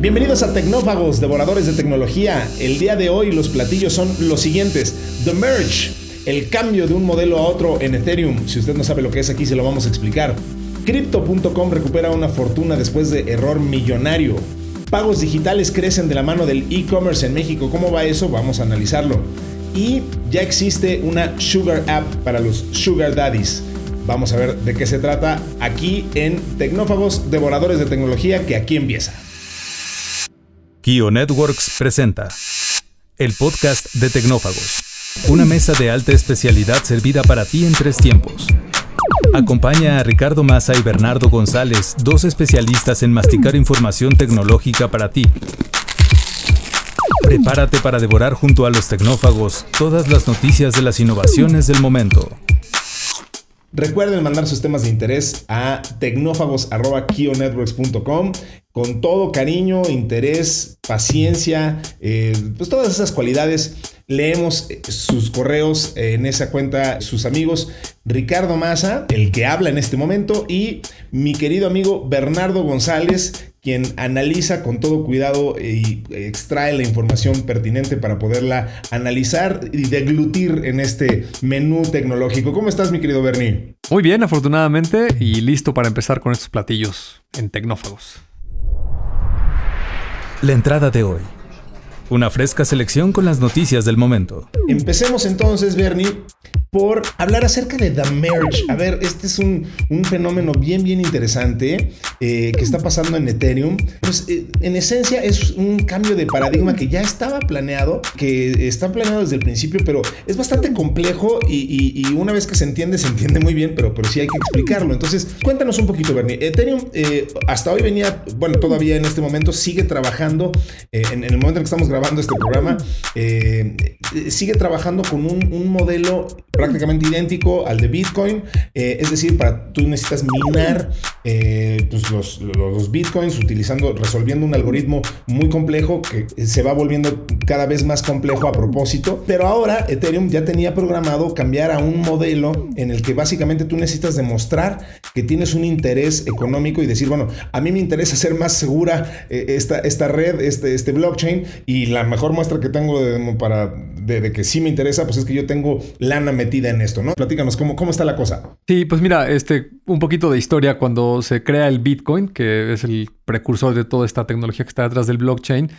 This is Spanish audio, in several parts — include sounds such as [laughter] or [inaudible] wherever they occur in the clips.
Bienvenidos a Tecnófagos, devoradores de tecnología. El día de hoy los platillos son los siguientes. The Merge, el cambio de un modelo a otro en Ethereum. Si usted no sabe lo que es aquí, se lo vamos a explicar. Crypto.com recupera una fortuna después de error millonario. Pagos digitales crecen de la mano del e-commerce en México. ¿Cómo va eso? Vamos a analizarlo. Y ya existe una Sugar App para los Sugar Daddies. Vamos a ver de qué se trata aquí en Tecnófagos, devoradores de tecnología, que aquí empieza. Kio Networks presenta el podcast de Tecnófagos, una mesa de alta especialidad servida para ti en tres tiempos. Acompaña a Ricardo Massa y Bernardo González, dos especialistas en masticar información tecnológica para ti. Prepárate para devorar junto a los tecnófagos todas las noticias de las innovaciones del momento. Recuerden mandar sus temas de interés a tecnófagos.kionetworks.com con todo cariño, interés, paciencia, eh, pues todas esas cualidades. Leemos eh, sus correos en esa cuenta, sus amigos Ricardo Maza, el que habla en este momento, y mi querido amigo Bernardo González, quien analiza con todo cuidado y extrae la información pertinente para poderla analizar y deglutir en este menú tecnológico. ¿Cómo estás, mi querido Bernie? Muy bien, afortunadamente, y listo para empezar con estos platillos en Tecnófagos. La entrada de hoy. Una fresca selección con las noticias del momento. Empecemos entonces, Bernie, por hablar acerca de The Merge. A ver, este es un, fenómeno bien, bien interesante eh, que está pasando en Ethereum. Pues eh, en esencia es un cambio de paradigma que ya estaba planeado, que está planeado desde el principio, pero es bastante complejo y, una vez que se entiende, se entiende muy bien, pero, pero sí hay que explicarlo. Entonces, cuéntanos un poquito, Bernie. Ethereum eh, hasta hoy venía, bueno, todavía en este momento sigue trabajando, en, el momento en que estamos grabando este programa, sigue trabajando con un, modelo prácticamente idéntico al de Bitcoin. Eh, es decir, para tú necesitas minar eh, pues, los, los, Bitcoins utilizando, resolviendo un algoritmo muy complejo que se va volviendo cada vez más complejo a propósito. Pero ahora Ethereum ya tenía programado cambiar a un modelo en el que básicamente tú necesitas demostrar que tienes un interés económico y decir, bueno, a mí me interesa hacer más segura eh, esta, esta red, este, este blockchain y la mejor muestra que tengo de, para, de, que sí me interesa, pues es que yo tengo lana metida en esto, ¿no? Platícanos cómo, cómo está la cosa. Sí, pues mira, este, un poquito de historia. Cuando se crea el Bitcoin, que es el precursor de toda esta tecnología que está detrás del blockchain,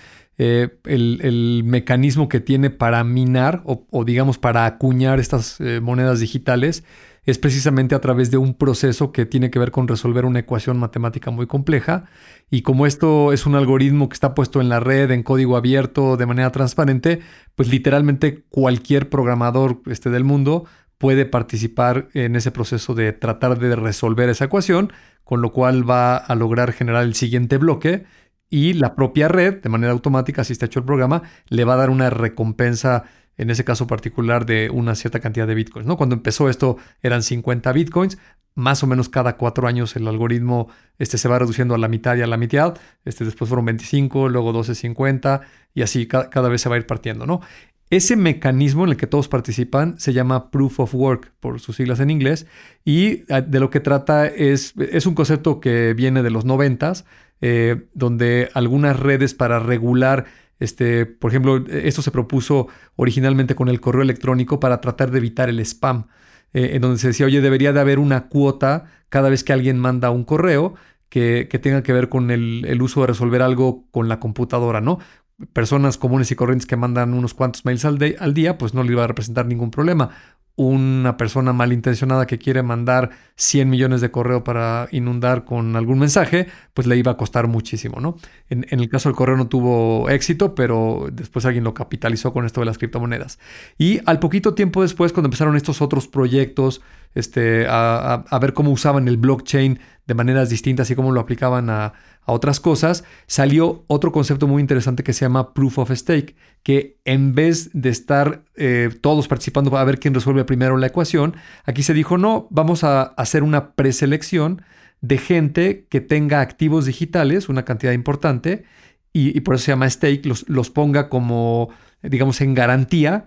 eh, el, mecanismo que tiene para minar o, digamos para acuñar estas eh, monedas digitales es precisamente a través de un proceso que tiene que ver con resolver una ecuación matemática muy compleja. Y como esto es un algoritmo que está puesto en la red, en código abierto, de manera transparente, pues literalmente cualquier programador este, del mundo puede participar en ese proceso de tratar de resolver esa ecuación, con lo cual va a lograr generar el siguiente bloque y la propia red, de manera automática, si está hecho el programa, le va a dar una recompensa en ese caso particular de una cierta cantidad de bitcoins. ¿no? Cuando empezó esto eran 50 bitcoins, más o menos cada cuatro años el algoritmo este, se va reduciendo a la mitad y a la mitad, este, después fueron 25, luego 12.50 y así cada, vez se va a ir partiendo. ¿no? Ese mecanismo en el que todos participan se llama Proof of Work, por sus siglas en inglés, y ah, de lo que trata es, es un concepto que viene de los noventas, eh, donde algunas redes para regular este, por ejemplo, esto se propuso originalmente con el correo electrónico para tratar de evitar el spam, eh, en donde se decía, oye, debería de haber una cuota cada vez que alguien manda un correo que, tenga que ver con el, uso de resolver algo con la computadora, ¿no? Personas comunes y corrientes que mandan unos cuantos mails al, al día, pues no le iba a representar ningún problema una persona malintencionada que quiere mandar 100 millones de correo para inundar con algún mensaje, pues le iba a costar muchísimo, ¿no? En, el caso del correo no tuvo éxito, pero después alguien lo capitalizó con esto de las criptomonedas. Y al poquito tiempo después, cuando empezaron estos otros proyectos, este, a, ver cómo usaban el blockchain de maneras distintas y cómo lo aplicaban a, otras cosas, salió otro concepto muy interesante que se llama Proof of Stake, que en vez de estar eh, todos participando a ver quién resuelve primero la ecuación, aquí se dijo, no, vamos a hacer una preselección de gente que tenga activos digitales, una cantidad importante, y, por eso se llama stake, los, los, ponga como, digamos, en garantía.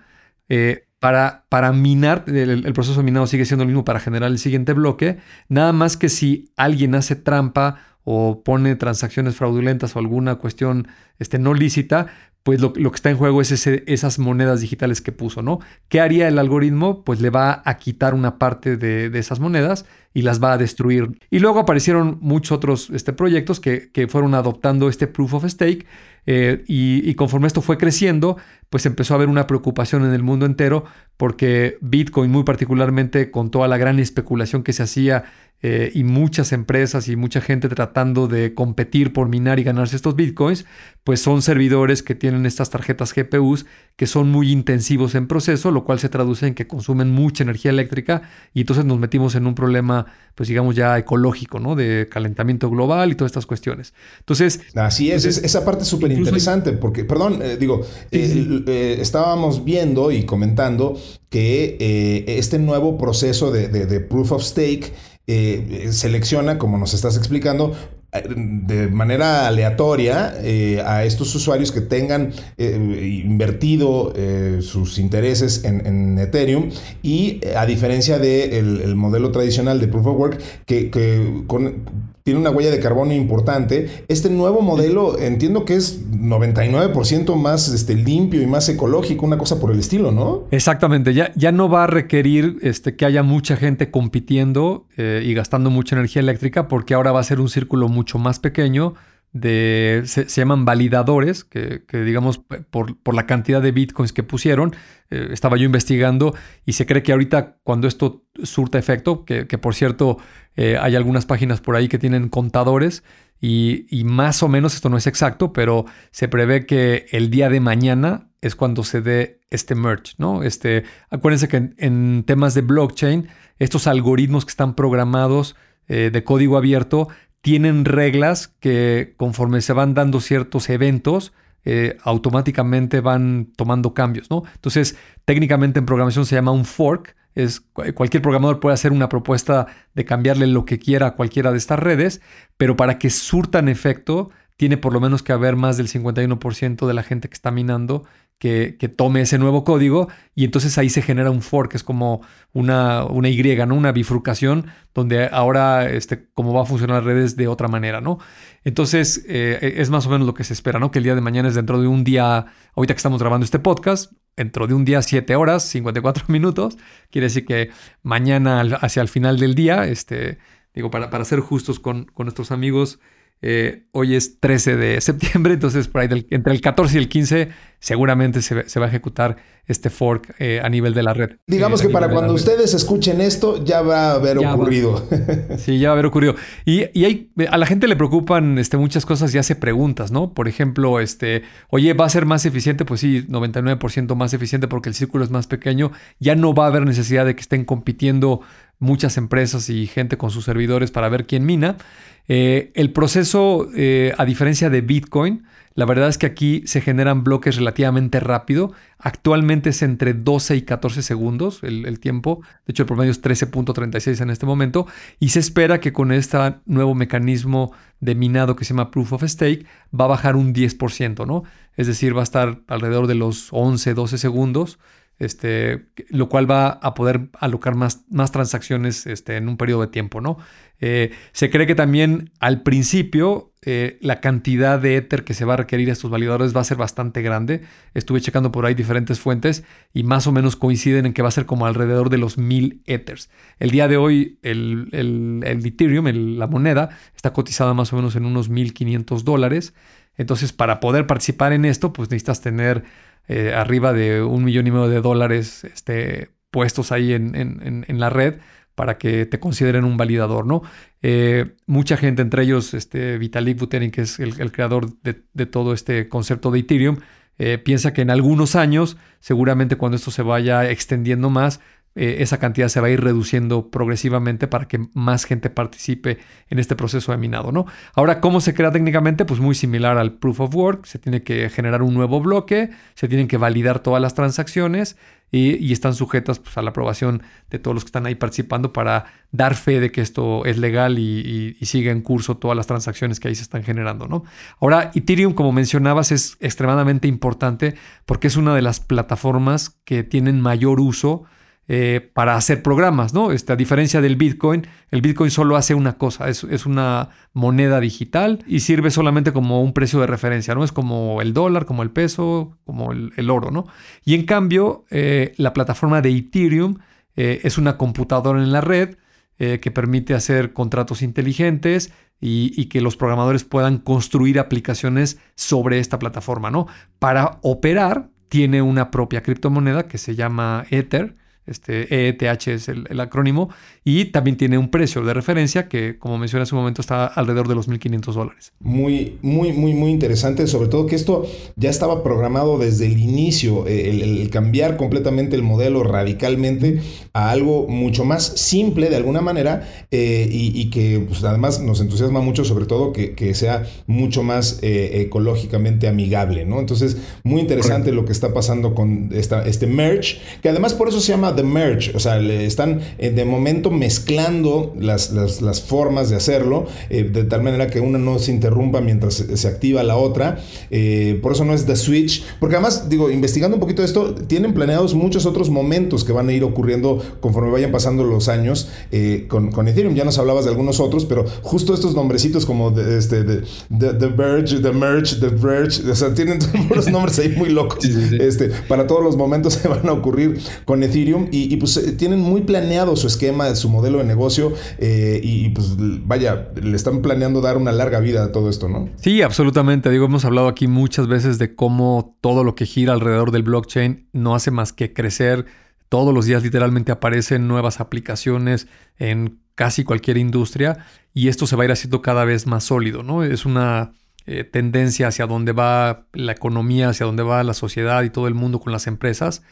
Eh, para, minar, el, proceso de minado sigue siendo el mismo para generar el siguiente bloque, nada más que si alguien hace trampa o pone transacciones fraudulentas o alguna cuestión este, no lícita, pues lo, que está en juego es esas monedas digitales que puso, ¿no? ¿Qué haría el algoritmo? Pues le va a quitar una parte de, esas monedas y las va a destruir. Y luego aparecieron muchos otros este, proyectos que, fueron adoptando este proof of stake eh, y, conforme esto fue creciendo, pues empezó a haber una preocupación en el mundo entero porque Bitcoin muy particularmente con toda la gran especulación que se hacía eh, y muchas empresas y mucha gente tratando de competir por minar y ganarse estos bitcoins, pues son servidores que tienen estas tarjetas GPUs que son muy intensivos en proceso, lo cual se traduce en que consumen mucha energía eléctrica y entonces nos metimos en un problema, pues digamos ya ecológico, ¿no? De calentamiento global y todas estas cuestiones. Entonces... Así es, esa parte es súper interesante porque, perdón, eh, digo, eh, estábamos viendo y comentando que este nuevo proceso de proof of stake, eh, selecciona, como nos estás explicando, de manera aleatoria eh, a estos usuarios que tengan eh, invertido sus intereses en, Ethereum y a diferencia del modelo tradicional de Proof of Work que, que con, tiene una huella de carbono importante. Este nuevo modelo entiendo que es 99% más este, limpio y más ecológico, una cosa por el estilo, ¿no? Exactamente, ya, ya no va a requerir este, que haya mucha gente compitiendo eh, y gastando mucha energía eléctrica porque ahora va a ser un círculo mucho más pequeño de, se, llaman validadores, que, digamos por, por, la cantidad de bitcoins que pusieron, eh, estaba yo investigando y se cree que ahorita cuando esto surta efecto, que, por cierto eh, hay algunas páginas por ahí que tienen contadores y, y, más o menos, esto no es exacto, pero se prevé que el día de mañana es cuando se dé este merge, ¿no? Este, acuérdense que en, temas de blockchain, estos algoritmos que están programados eh, de código abierto tienen reglas que conforme se van dando ciertos eventos, eh, automáticamente van tomando cambios, ¿no? Entonces, técnicamente en programación se llama un fork. Es, cualquier programador puede hacer una propuesta de cambiarle lo que quiera a cualquiera de estas redes, pero para que surtan efecto, tiene por lo menos que haber más del 51% de la gente que está minando que, tome ese nuevo código y entonces ahí se genera un fork, es como una, una Y, ¿no? Una bifurcación donde ahora este, cómo va a funcionar redes de otra manera, ¿no? Entonces eh, es más o menos lo que se espera, ¿no? Que el día de mañana es dentro de un día, ahorita que estamos grabando este podcast, dentro de un día 7 horas, 54 [laughs] minutos, quiere decir que mañana hacia el final del día, este, digo, para, para ser justos con, con nuestros amigos, eh, hoy es 13 de [laughs] septiembre, entonces por ahí entre el 14 y el 15 seguramente se, va a ejecutar este fork eh, a nivel de la red. Digamos eh, que para cuando ustedes escuchen esto ya va a haber ocurrido. sí, ya va a haber ocurrido. Y, hay, a la gente le preocupan este, muchas cosas y hace preguntas, ¿no? Por ejemplo, este, oye, ¿va a ser más eficiente? Pues sí, 99% más eficiente porque el círculo es más pequeño. Ya no va a haber necesidad de que estén compitiendo muchas empresas y gente con sus servidores para ver quién mina. Eh, el proceso, eh, a diferencia de Bitcoin, la verdad es que aquí se generan bloques relativamente rápido. Actualmente es entre 12 y 14 segundos el, tiempo. De hecho, el promedio es 13.36 en este momento. Y se espera que con este nuevo mecanismo de minado que se llama Proof of Stake va a bajar un 10%, ¿no? Es decir, va a estar alrededor de los 11, 12 segundos este, lo cual va a poder alocar más, más transacciones este, en un periodo de tiempo, ¿no? Eh, se cree que también al principio eh, la cantidad de Ether que se va a requerir a estos validadores va a ser bastante grande. Estuve checando por ahí diferentes fuentes y más o menos coinciden en que va a ser como alrededor de los 1000 Ethers. El día de hoy el, el, Ethereum, la moneda, está cotizada más o menos en unos 1500 dólares. Entonces, para poder participar en esto, pues necesitas tener eh, arriba de un millón y medio de dólares este, puestos ahí en, la red para que te consideren un validador, ¿no? Eh, mucha gente, entre ellos este, Vitalik Buterin, que es el, creador de, todo este concepto de Ethereum, eh, piensa que en algunos años, seguramente cuando esto se vaya extendiendo más, eh, esa cantidad se va a ir reduciendo progresivamente para que más gente participe en este proceso de minado, ¿no? Ahora, ¿cómo se crea técnicamente? Pues muy similar al proof of work. Se tiene que generar un nuevo bloque, se tienen que validar todas las transacciones y, están sujetas pues, a la aprobación de todos los que están ahí participando para dar fe de que esto es legal y, y, siga en curso todas las transacciones que ahí se están generando, ¿no? Ahora, Ethereum, como mencionabas, es extremadamente importante porque es una de las plataformas que tienen mayor uso eh, para hacer programas, ¿no? Este, a diferencia del Bitcoin, el Bitcoin solo hace una cosa, es, una moneda digital y sirve solamente como un precio de referencia, ¿no? Es como el dólar, como el peso, como el, oro, ¿no? Y en cambio, eh, la plataforma de Ethereum eh, es una computadora en la red que permite hacer contratos inteligentes y, y, que los programadores puedan construir aplicaciones sobre esta plataforma, ¿no? Para operar, tiene una propia criptomoneda que se llama Ether este ETH es el, acrónimo, y también tiene un precio de referencia que, como mencioné hace un momento, está alrededor de los 1.500 dólares. Muy, muy, muy, muy interesante, sobre todo que esto ya estaba programado desde el inicio, eh, el, cambiar completamente el modelo radicalmente a algo mucho más simple de alguna manera eh, y, que pues, además nos entusiasma mucho, sobre todo que, sea mucho más eh, ecológicamente amigable, ¿no? Entonces, muy interesante lo que está pasando con esta, este merge, que además por eso se llama The Merge, o sea, le están eh, de momento mezclando las, las, formas de hacerlo, eh, de tal manera que una no se interrumpa mientras se, activa la otra. Eh, por eso no es The Switch, porque además, digo, investigando un poquito esto, tienen planeados muchos otros momentos que van a ir ocurriendo conforme vayan pasando los años con, con, Ethereum. Ya nos hablabas de algunos otros, pero justo estos nombrecitos como de, este, de, The Verge, The Merge, The Verge, o sea, tienen [laughs] unos nombres ahí muy locos. Este, para todos los momentos [laughs] se van a ocurrir con Ethereum y, pues eh, tienen muy planeado su esquema, su modelo de negocio eh, y, pues vaya, le están planeando dar una larga vida a todo esto, ¿no? Sí, absolutamente. Digo, hemos hablado aquí muchas veces de cómo todo lo que gira alrededor del blockchain no hace más que crecer. Todos los días literalmente aparecen nuevas aplicaciones en casi cualquier industria y esto se va a ir haciendo cada vez más sólido, ¿no? Es una eh, tendencia hacia dónde va la economía, hacia dónde va la sociedad y todo el mundo con las empresas.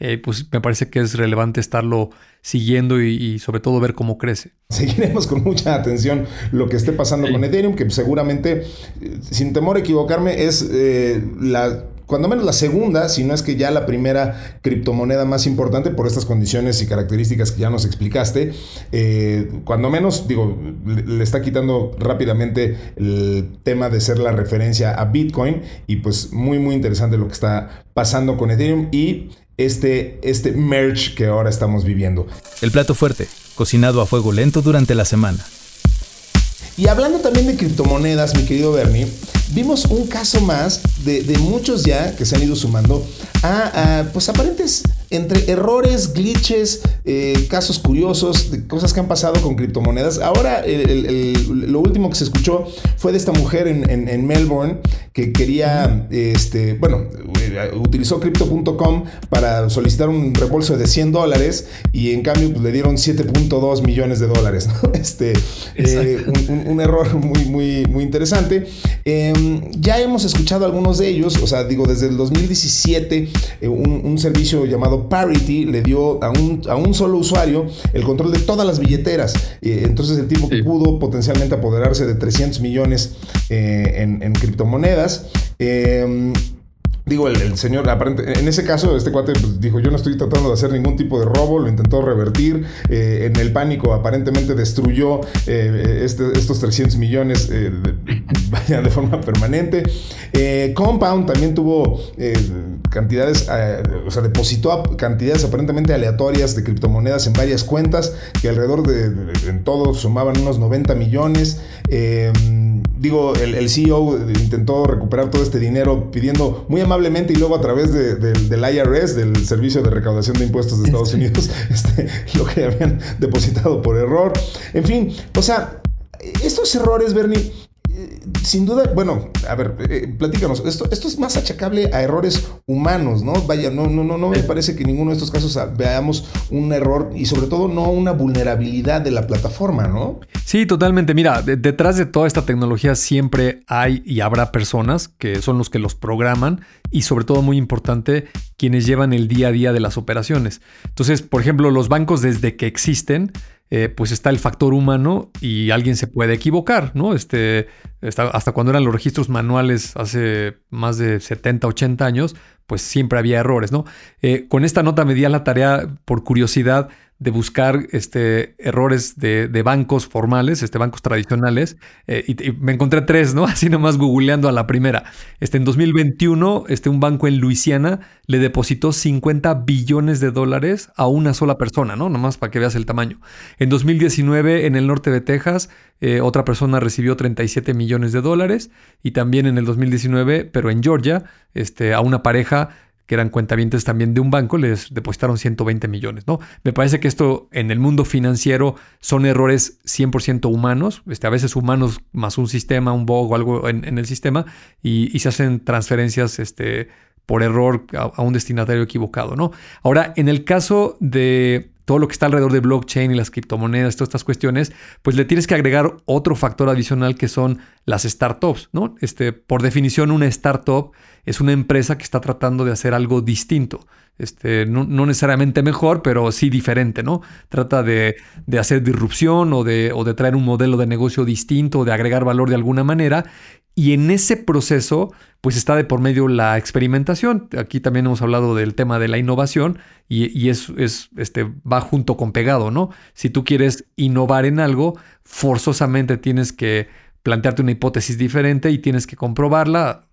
Eh, pues me parece que es relevante estarlo siguiendo y, sobre todo ver cómo crece. Seguiremos con mucha atención lo que esté pasando con Ethereum, que seguramente, eh, sin temor a equivocarme, es eh, la cuando menos la segunda, si no es que ya la primera criptomoneda más importante por estas condiciones y características que ya nos explicaste. cuando menos, digo, le, está quitando rápidamente el tema de ser la referencia a Bitcoin y pues muy, muy interesante lo que está pasando con Ethereum y este, este merge que ahora estamos viviendo. El plato fuerte, cocinado a fuego lento durante la semana. Y hablando también de criptomonedas, mi querido Bernie, vimos un caso más de, muchos ya que se han ido sumando a, pues aparentes entre errores, glitches, eh, casos curiosos, de cosas que han pasado con criptomonedas. Ahora lo último que se escuchó fue de esta mujer en, Melbourne que quería, este, bueno, eh, utilizó crypto.com para solicitar un reembolso de 100 dólares y en cambio pues, le dieron 7.2 millones de dólares. [laughs] Este, eh, un, error muy, muy, muy interesante. Em, ya hemos escuchado algunos de ellos, o sea, digo, desde el 2017, un servicio llamado Parity le dio a un, a un solo usuario el control de todas las billeteras. Eh, entonces el tipo pudo potencialmente apoderarse de 300 millones eh, en, en, criptomonedas. Digo, el, señor, aparente, en ese caso, este cuate pues, dijo, yo no estoy tratando de hacer ningún tipo de robo, lo intentó revertir, eh, en el pánico aparentemente destruyó eh, este, estos 300 millones eh, de, [laughs] de, forma permanente. Compound también tuvo cantidades, o sea, depositó cantidades aparentemente aleatorias de criptomonedas en varias cuentas, que alrededor de, en todo sumaban unos 90 millones digo, el, CEO intentó recuperar todo este dinero pidiendo muy amablemente y luego a través del IRS, del Servicio de Recaudación de Impuestos de Estados Unidos, [laughs] este, lo que habían depositado por error. En fin, o sea, estos errores, Bernie, sin duda, bueno, a ver, eh, platícanos, esto, esto es más achacable a errores humanos, ¿no? Vaya, no, no, no, no me parece que en ninguno de estos casos veamos un error y sobre todo no una vulnerabilidad de la plataforma, ¿no? Sí, totalmente. Mira, detrás de toda esta tecnología siempre hay y habrá personas que son los que los programan y sobre todo muy importante, quienes llevan el día a día de las operaciones. Entonces, por ejemplo, los bancos desde que existen, eh, pues está el factor humano y alguien se puede equivocar, ¿no? Este, hasta cuando eran los registros manuales hace más de 70, 80 años, pues siempre había errores, ¿no? Eh, con esta nota me di a la tarea, por curiosidad, de buscar este, errores de, bancos formales, este, bancos tradicionales, eh, y, me encontré tres, ¿no? [laughs] Así nomás googleando a la primera. Este, en 2021, este, un banco en Luisiana le depositó 50 billones de dólares a una sola persona, ¿no? Nomás para que veas el tamaño. En 2019, en el norte de Texas, eh, otra persona recibió 37 millones de dólares, y también en el 2019, pero en Georgia, este, a una pareja que eran cuentavientes también de un banco, les depositaron 120 millones, ¿no? Me parece que esto en el mundo financiero son errores 100% humanos, este, a veces humanos más un sistema, un bug o algo en, el sistema, y, se hacen transferencias este, por error a, un destinatario equivocado, ¿no? Ahora, en el caso de todo lo que está alrededor de blockchain y las criptomonedas, todas estas cuestiones, pues le tienes que agregar otro factor adicional que son las startups, ¿no? Este, por definición, una startup es una empresa que está tratando de hacer algo distinto. Este, no, necesariamente mejor, pero sí diferente, ¿no? Trata de, hacer disrupción o de, o de, traer un modelo de negocio distinto, de agregar valor de alguna manera. Y en ese proceso, pues está de por medio la experimentación. Aquí también hemos hablado del tema de la innovación y, y es, es, este, va junto con pegado, ¿no? Si tú quieres innovar en algo, forzosamente tienes que plantearte una hipótesis diferente y tienes que comprobarla,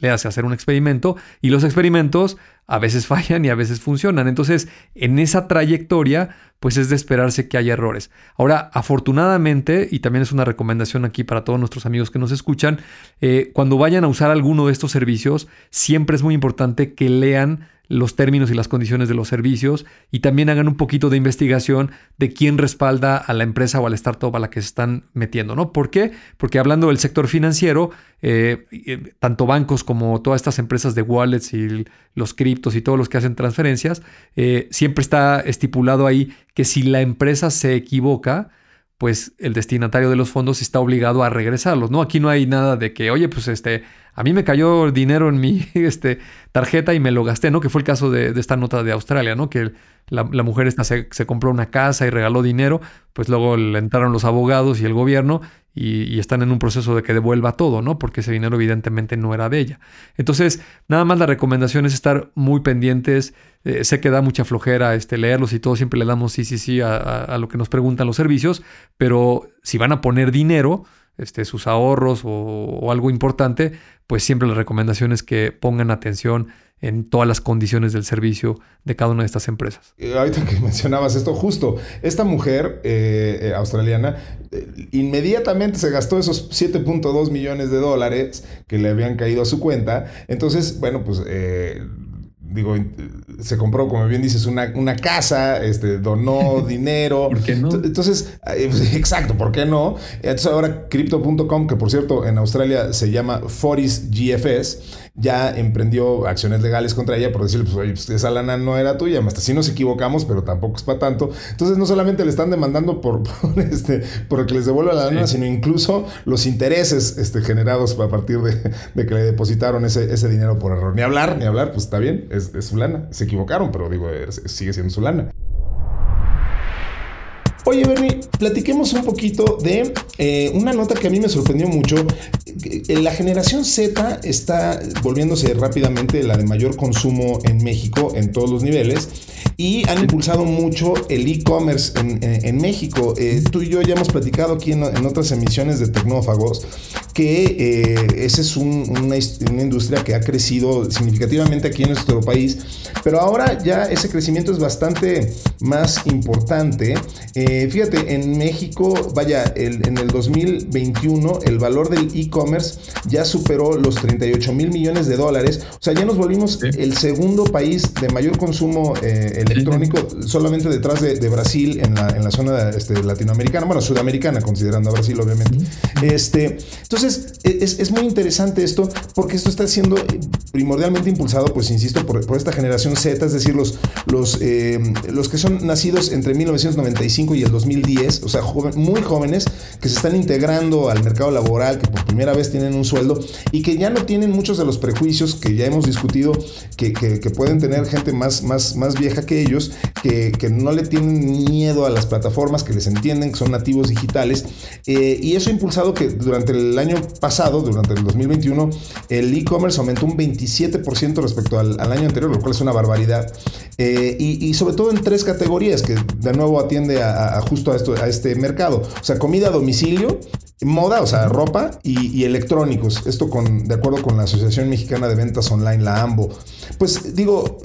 le hace hacer un experimento y los experimentos a veces [laughs] fallan y a veces funcionan. Entonces, en esa trayectoria, pues es de esperarse que haya errores. Ahora, afortunadamente, y también es una recomendación aquí para todos nuestros amigos que nos escuchan, eh, cuando vayan a usar alguno de estos servicios, siempre es muy importante que lean los términos y las condiciones de los servicios y también hagan un poquito de investigación de quién respalda a la empresa o a la startup a la que se están metiendo, ¿no? ¿Por qué? Porque hablando del sector financiero, eh, eh, tanto bancos como todas estas empresas de wallets y los criptos y todos los que hacen transferencias, eh, siempre está estipulado ahí que si la empresa se equivoca, pues el destinatario de los fondos está obligado a regresarlos, ¿no? Aquí no hay nada de que, oye, pues este, a mí me cayó dinero en mi [laughs] este, tarjeta y me lo gasté, ¿no? Que fue el caso de, esta nota de Australia, ¿no? Que la, mujer esta se, compró una casa y regaló dinero, pues luego le entraron los abogados y el gobierno y, están en un proceso de que devuelva todo, ¿no? Porque ese dinero evidentemente no era de ella. Entonces, nada más la recomendación es estar muy pendientes. Eh, sé que da mucha flojera este, leerlos y todo, siempre le damos sí, sí, sí a lo que nos preguntan los servicios, pero si van a poner dinero, este, sus ahorros o, algo importante, pues siempre la recomendación es que pongan atención en todas las condiciones del servicio de cada una de estas empresas. Eh, ahorita que [laughs] mencionabas esto, justo, esta mujer eh, eh, australiana inmediatamente se gastó esos 7.2 millones de dólares que le habían caído a su cuenta. Entonces, bueno, pues digo, se compró, como bien dices, una, una casa, este, donó [laughs] dinero. ¿Por qué no? Entonces, pues, [laughs] exacto, ¿por qué no? Entonces ahora Crypto.com, que por cierto en Australia se llama Foris GFS, ya emprendió acciones legales contra ella por decirle, pues, oye, pues, esa lana no era tuya, hasta si nos equivocamos, pero tampoco es para tanto. Entonces, no solamente le están demandando por, [laughs] este, por que les devuelva la lana, sino incluso los intereses este, generados a partir de, que le depositaron ese, ese, dinero por error. Ni hablar, ni hablar, pues está bien, es, es su lana. Se equivocaron, pero digo, sigue siendo su lana. Oye, Bernie, platiquemos un poquito de eh, una nota que a mí me sorprendió mucho. Eh, la generación Z está volviéndose rápidamente la de mayor consumo en México en todos los niveles y han impulsado mucho el e-commerce en, México. Eh, tú y yo ya hemos platicado aquí en, otras emisiones de Tecnófagos que esa es una, una, industria que ha crecido significativamente aquí en nuestro país, pero ahora ya ese crecimiento es bastante más importante. Eh, fíjate, en México, vaya, en el 2021 el valor del e-commerce ya superó los 38 mil millones de dólares. O sea, ya nos volvimos el segundo país de mayor consumo eh, electrónico, solamente detrás de, Brasil en la, en la zona este, latinoamericana, bueno, sudamericana, considerando a Brasil, obviamente. Este, entonces, e, es, es, muy interesante esto, porque esto está siendo primordialmente impulsado, pues insisto, por, por esta generación Z, es decir, los, los, eh, los que son nacidos entre 1995 y el 2010, o sea, muy jóvenes que se están integrando al mercado laboral, que por primera vez tienen un sueldo y que ya no tienen muchos de los prejuicios que ya hemos discutido que, que, pueden tener gente más, más, más vieja que ellos, que, no le tienen miedo a las plataformas, que les entienden, que son nativos digitales. Eh, y eso ha impulsado que durante el año pasado, durante el 2021, el e-commerce aumentó un 27% respecto al, año anterior, lo cual es una barbaridad. Eh, y, sobre todo en tres categorías que de nuevo atiende a, justo a, esto, a este mercado. O sea, comida a domicilio, moda, o sea, ropa y, electrónicos. Esto con, de acuerdo con la Asociación Mexicana de Ventas Online, la AMBO. Pues digo,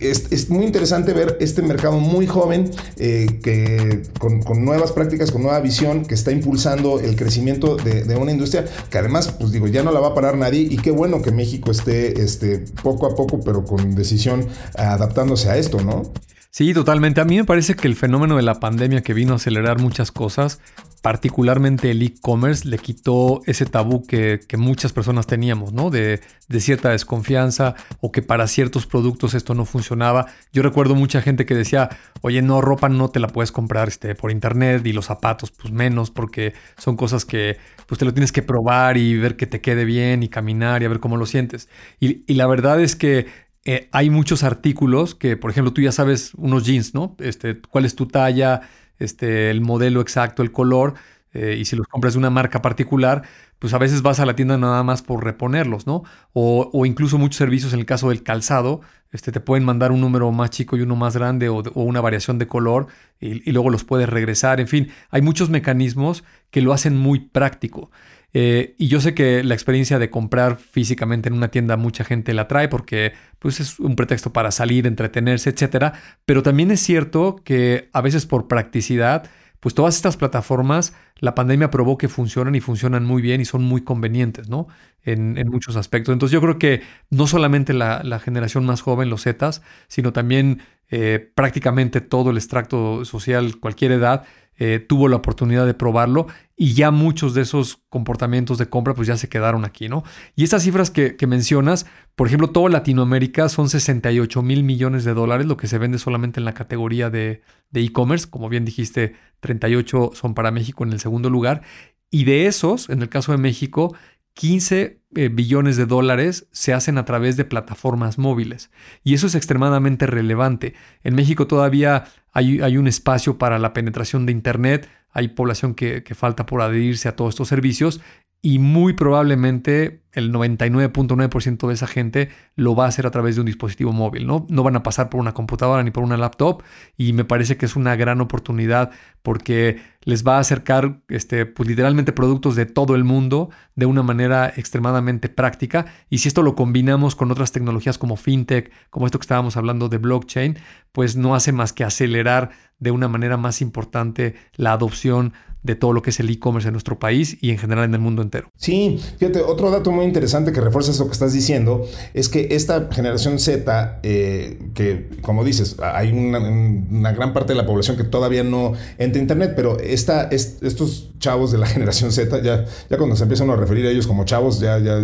es, muy interesante ver este mercado muy joven, eh, que con, nuevas prácticas, con nueva visión, que está impulsando el crecimiento de, una industria que además, pues digo, ya no la va a parar nadie y qué bueno que México esté este, poco a poco, pero con decisión, adaptándose a esto, ¿no? Sí, totalmente. A mí me parece que el fenómeno de la pandemia que vino a acelerar muchas cosas particularmente el e-commerce le quitó ese tabú que, muchas personas teníamos, ¿no? De, cierta desconfianza o que para ciertos productos esto no funcionaba. Yo recuerdo mucha gente que decía, oye, no, ropa no te la puedes comprar este, por internet y los zapatos, pues menos, porque son cosas que pues te lo tienes que probar y ver que te quede bien y caminar y a ver cómo lo sientes. Y, la verdad es que eh, hay muchos artículos que, por ejemplo, tú ya sabes unos jeans, ¿no? Este, ¿Cuál es tu talla? este, el modelo exacto, el color, eh, y si los compras de una marca particular, pues a veces vas a la tienda nada más por reponerlos, ¿no? O, incluso muchos servicios en el caso del calzado, este, te pueden mandar un número más chico y uno más grande o, una variación de color y, luego los puedes regresar. En fin, hay muchos mecanismos que lo hacen muy práctico. Eh, y yo sé que la experiencia de comprar físicamente en una tienda mucha gente la trae porque pues, es un pretexto para salir, entretenerse, etc. Pero también es cierto que a veces por practicidad, pues todas estas plataformas, la pandemia probó que funcionan y funcionan muy bien y son muy convenientes, ¿no? En, muchos aspectos. Entonces yo creo que no solamente la, generación más joven, los Zetas, sino también eh, prácticamente todo el extracto social, cualquier edad, eh, tuvo la oportunidad de probarlo y ya muchos de esos comportamientos de compra pues ya se quedaron aquí, ¿no? Y estas cifras que, mencionas, por ejemplo, toda Latinoamérica son 68 mil millones de dólares, lo que se vende solamente en la categoría de e-commerce, como bien dijiste, 38 son para México en el segundo lugar, y de esos, en el caso de México, 15 eh, billones de dólares se hacen a través de plataformas móviles. Y eso es extremadamente relevante. En México todavía hay, hay un espacio para la penetración de Internet, hay población que, que, falta por adherirse a todos estos servicios y muy probablemente el 99.9% de esa gente lo va a hacer a través de un dispositivo móvil, ¿no? No van a pasar por una computadora ni por una laptop y me parece que es una gran oportunidad porque les va a acercar este, pues, literalmente productos de todo el mundo de una manera extremadamente práctica y si esto lo combinamos con otras tecnologías como fintech, como esto que estábamos hablando de blockchain, pues no hace más que acelerar de una manera más importante la adopción de todo lo que es el e-commerce en nuestro país y en general en el mundo entero. Sí, fíjate, otro dato muy interesante que refuerza eso que estás diciendo es que esta generación Z, eh, que como dices, hay una, gran parte de la población que todavía no entra a Internet, pero esta, estos chavos de la [laughs] generación Z, ya, ya cuando se empiezan a referir a ellos como chavos, ya, ya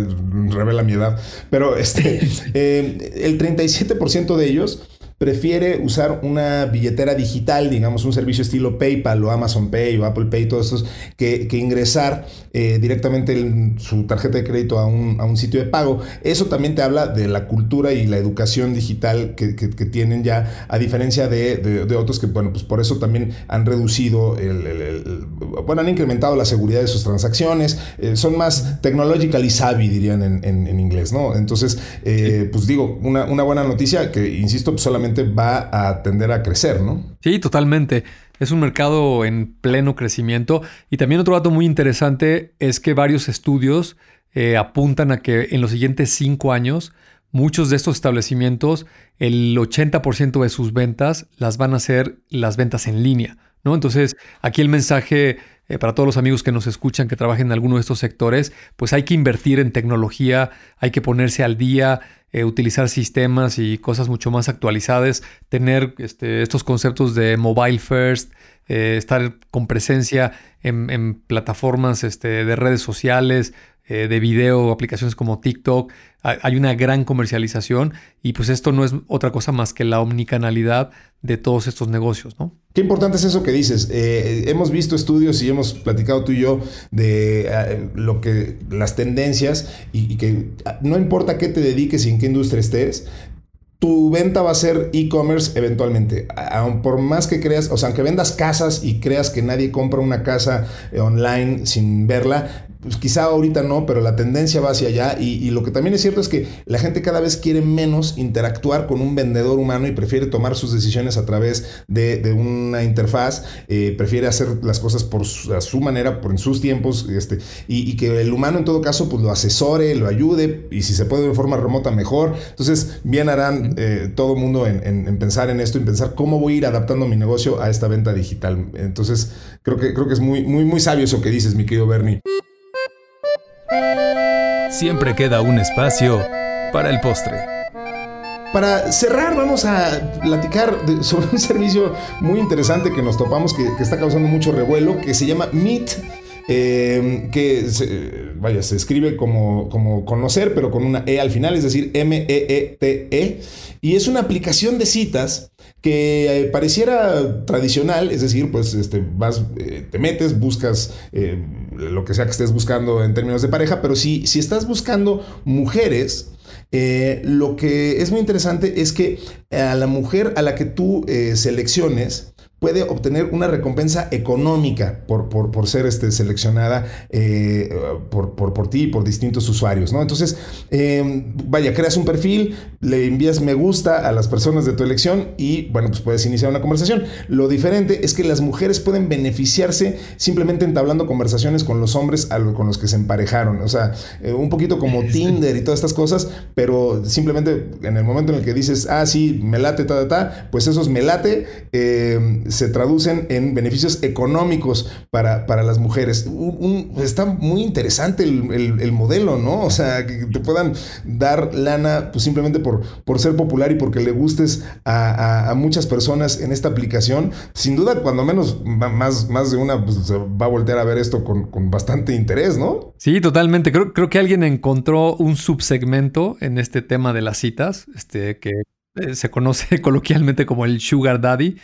revela mi edad, pero este, [laughs] eh, el 37% de ellos prefiere usar una billetera digital, digamos un servicio estilo PayPal o Amazon Pay o Apple Pay, todos esos, que, ingresar eh, directamente su tarjeta de crédito a un, sitio de pago. Eso también te habla de la cultura y la educación digital que, tienen ya, a diferencia de, otros que, bueno, pues por eso también han reducido, el, bueno, han incrementado la seguridad de sus transacciones, eh, son más technologically savvy, dirían en, inglés, ¿no? Entonces, eh, pues digo, una, una buena noticia que, insisto, pues solamente va a tender a crecer, ¿no? Sí, totalmente. Es un mercado en pleno crecimiento. Y también otro dato muy interesante es que varios estudios eh, apuntan a que en los siguientes cinco años muchos de estos establecimientos, el 80% de sus ventas las van a ser las ventas en línea. ¿no? Entonces, aquí el mensaje eh, para todos los amigos que nos escuchan que trabajen en alguno de estos sectores, pues hay que invertir en tecnología, hay que ponerse al día, eh, utilizar sistemas y cosas mucho más actualizadas, tener este, estos conceptos de mobile first, eh, estar con presencia en, plataformas este, de redes sociales, eh, de video, aplicaciones como TikTok. Hay una gran comercialización y pues esto no es otra cosa más que la omnicanalidad de todos estos negocios. Qué importante es eso que dices. Hemos visto estudios y hemos platicado tú y yo de lo que las tendencias y, que ah, no importa qué te dediques qué industria estés, tu venta va a ser e-commerce eventualmente. Por más que creas, o sea, aunque vendas casas y creas que nadie compra una casa eh, online sin verla, pues quizá ahorita no, pero la tendencia va hacia allá y, lo que también es cierto es que la gente cada vez quiere menos interactuar con un vendedor humano y prefiere tomar sus decisiones a través de, una interfaz, eh, prefiere hacer las cosas por su, a su manera, por en sus tiempos, este, y, que el humano en todo caso pues lo asesore, lo ayude y si se puede de forma remota mejor. Entonces bien harán eh, todo el mundo en, pensar en esto, en pensar cómo voy a ir adaptando mi negocio a esta venta digital. Entonces creo que, es muy sabio eso que dices, mi querido Bernie. Siempre queda un espacio para el postre. Para cerrar, vamos a platicar [laughs] sobre un servicio muy interesante que nos topamos, que, está causando mucho revuelo, que se llama Meet. Eh, que se, vaya, se escribe como, como conocer, pero con una E al final, es decir, M-E-E-T-E. -E, y es una aplicación de citas que eh, pareciera tradicional, es decir, pues este, vas, eh, te metes, buscas lo que sea que estés buscando en términos de pareja, pero si, si estás buscando mujeres, eh, lo que es muy interesante es que a la mujer a la que tú eh, selecciones, puede obtener una recompensa económica por, por, ser este, seleccionada eh, por, por, ti y por distintos usuarios, ¿no? Entonces, em, vaya, creas un perfil, le envías me gusta a las personas de tu elección y, bueno, pues puedes iniciar una conversación. Lo diferente es que las mujeres pueden beneficiarse simplemente entablando conversaciones con los hombres con los que se emparejaron. O sea, eh, un poquito como Tinder y todas estas cosas, pero simplemente en el momento en el que dices, ah, sí, me late, ta, ta, ta, pues esos me late. Se traducen en beneficios económicos para, para las mujeres. está muy interesante el, modelo, ¿no? O sea, que te puedan dar lana pues simplemente por, por ser popular y porque le gustes a, muchas personas en esta aplicación. Sin duda, cuando menos más, más de una pues, va a voltear a ver esto con, bastante interés, ¿no? Sí, totalmente. Creo, creo que alguien encontró un subsegmento en este tema de las citas, este, que eh, se conoce [laughs] coloquialmente como el sugar daddy,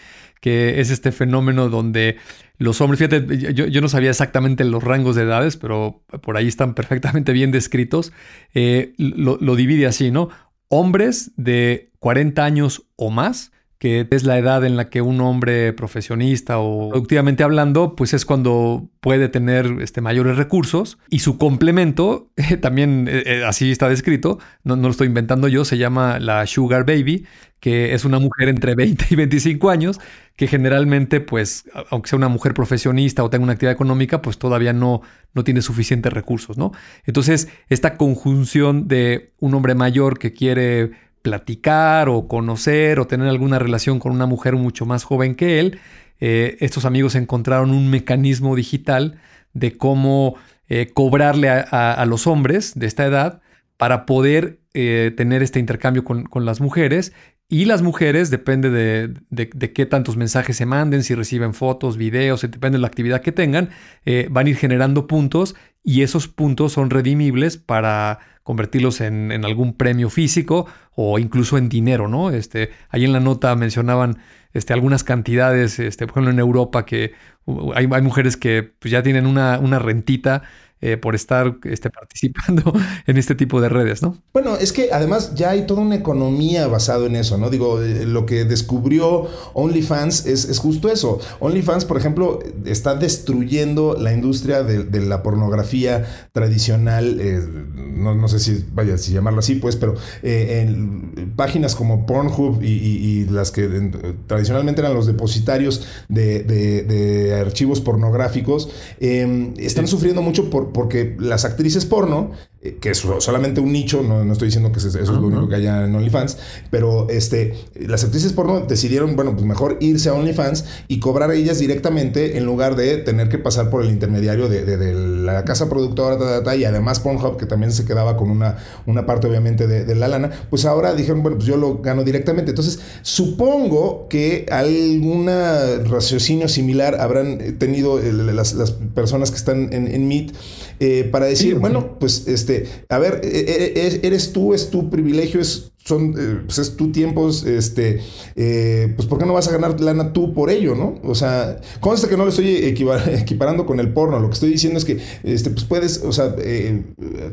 que es este fenómeno donde los hombres, fíjate, yo, no sabía exactamente los rangos de edades, pero por ahí están perfectamente bien descritos, eh, lo, lo divide así, ¿no? Hombres de 40 años o más que es la edad en la que un hombre profesionista o productivamente hablando, pues es cuando puede tener este, mayores recursos y su complemento, [laughs] también eh, eh, así está descrito, no, no, lo estoy inventando yo, se llama la Sugar Baby, que es una mujer entre 20 y 25 años, que generalmente, pues, aunque sea una mujer profesionista o tenga una actividad económica, pues todavía no, no tiene suficientes recursos, ¿no? Entonces, esta conjunción de un hombre mayor que quiere platicar o conocer o tener alguna relación con una mujer mucho más joven que él, eh, estos amigos encontraron un mecanismo digital de cómo eh, cobrarle a, los hombres de esta edad para poder eh, tener este intercambio con, las mujeres. Y las mujeres, depende de, de, qué tantos mensajes se manden, si reciben fotos, videos, depende de la actividad que tengan, van a ir generando puntos y esos puntos son redimibles para convertirlos en, algún premio físico o incluso en dinero, ¿no? Este, ahí en la nota mencionaban este, algunas cantidades, este, por ejemplo en Europa, que hay, hay mujeres que pues, ya tienen una, una rentita eh, por estar este, participando [laughs] en este tipo de redes, ¿no? Bueno, es que además ya hay toda una economía basado en eso, ¿no? Digo, eh, lo que descubrió OnlyFans es, es justo eso. OnlyFans, por ejemplo, está destruyendo la industria de, la pornografía tradicional, eh, no, sé si vaya si llamarlo así, pues, pero en páginas como Pornhub y, las que tradicionalmente eran los depositarios de, archivos pornográficos, están sufriendo mucho por, porque las actrices porno, que es solamente un nicho, no, estoy diciendo que eso es lo único que haya en OnlyFans, pero este, las actrices porno decidieron, bueno, pues mejor irse a OnlyFans y cobrar a ellas directamente en lugar de tener que pasar por el intermediario de, la casa productora y además Pornhub, que también se quedaba con una, una parte obviamente de, la lana, pues ahora dijeron, bueno, pues yo lo gano directamente. Entonces, supongo que algún raciocinio similar habrán tenido las, personas que están en, en Meet eh, para decir, bueno, pues este, a ver, e, e, e, eres tú, es tu privilegio, es son, eh, pues es tu tiempo, este, eh, pues ¿por qué no vas a ganar lana tú por ello, no? O sea, consta que no lo estoy [laughs] equiparando con el porno, lo que estoy diciendo es que, este, pues puedes, o sea, eh,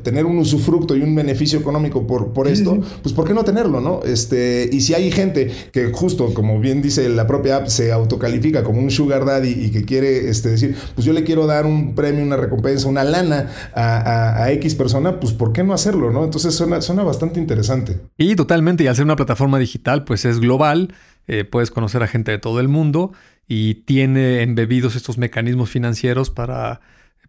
tener un usufructo y un beneficio económico por, por esto, pues ¿por qué no tenerlo, no? Este, y si hay gente que justo, como bien dice la propia app, se autocalifica como un sugar daddy y que quiere, este, decir, pues yo le quiero dar un premio, una recompensa, una lana a, a, X persona, pues ¿por qué no hacerlo, no? Entonces suena, suena bastante interesante. Y totalmente, y al ser una plataforma digital, pues es global, eh, puedes conocer a gente de todo el mundo y tiene embebidos estos mecanismos financieros para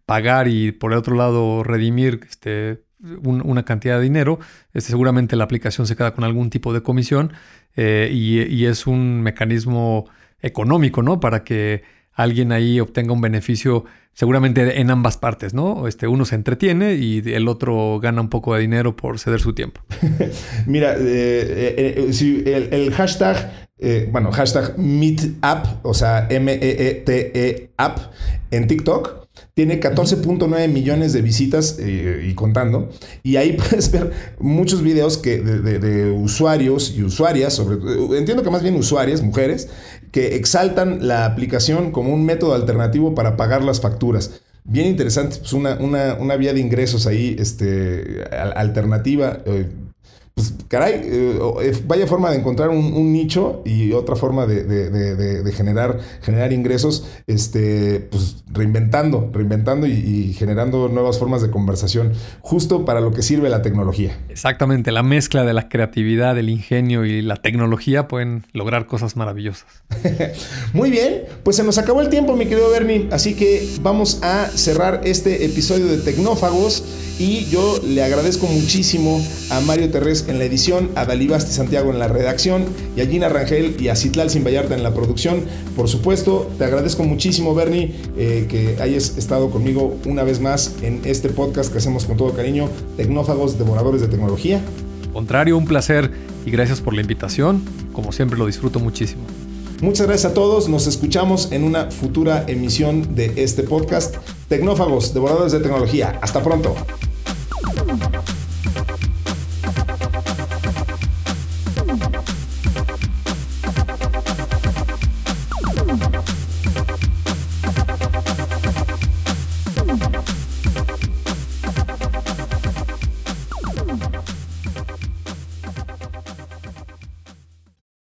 pagar y por el otro lado redimir este, una cantidad de dinero. Este, seguramente la aplicación se queda con algún tipo de comisión eh, y, es un mecanismo económico, ¿no? Para que alguien ahí obtenga un beneficio seguramente en ambas partes, ¿no? Este, uno se entretiene y el otro gana un poco de dinero por ceder su tiempo. [laughs] Mira, eh, eh, eh, si el, hashtag, bueno, hashtag MeetApp, o sea, M-E-E-T-E app en TikTok, tiene 14.9 millones de visitas y contando. Y ahí [laughs] puedes ver muchos videos de, usuarios y usuarias, sobre, entiendo que más bien usuarias, mujeres, que exaltan la aplicación como un método alternativo para pagar las facturas. Bien interesante, pues una, una, vía de ingresos ahí este, alternativa. Eh, pues caray, eh, vaya forma de encontrar un, nicho y otra forma de, generar, generar ingresos, este, pues reinventando, reinventando y, generando nuevas formas de conversación, justo para lo que sirve la tecnología. Exactamente, la mezcla de la creatividad, el ingenio y la tecnología pueden lograr cosas maravillosas. [laughs] Muy bien, pues se nos acabó el tiempo, mi querido Bernie, así que vamos a cerrar este episodio de Tecnófagos y yo le agradezco muchísimo a Mario Terrés en la edición, a Dalibasti Santiago en la redacción y a Gina Rangel y a Citlal Sin Vallarta en la producción. Por supuesto, te agradezco muchísimo, Bernie, eh, que hayas estado conmigo una vez más en este podcast que hacemos con todo cariño, Tecnófagos Devoradores de Tecnología. Contrario, un placer y gracias por la invitación. Como siempre, lo disfruto muchísimo. Muchas gracias a todos. Nos escuchamos en una futura emisión de este podcast. Tecnófagos, devoradores de tecnología. Hasta pronto.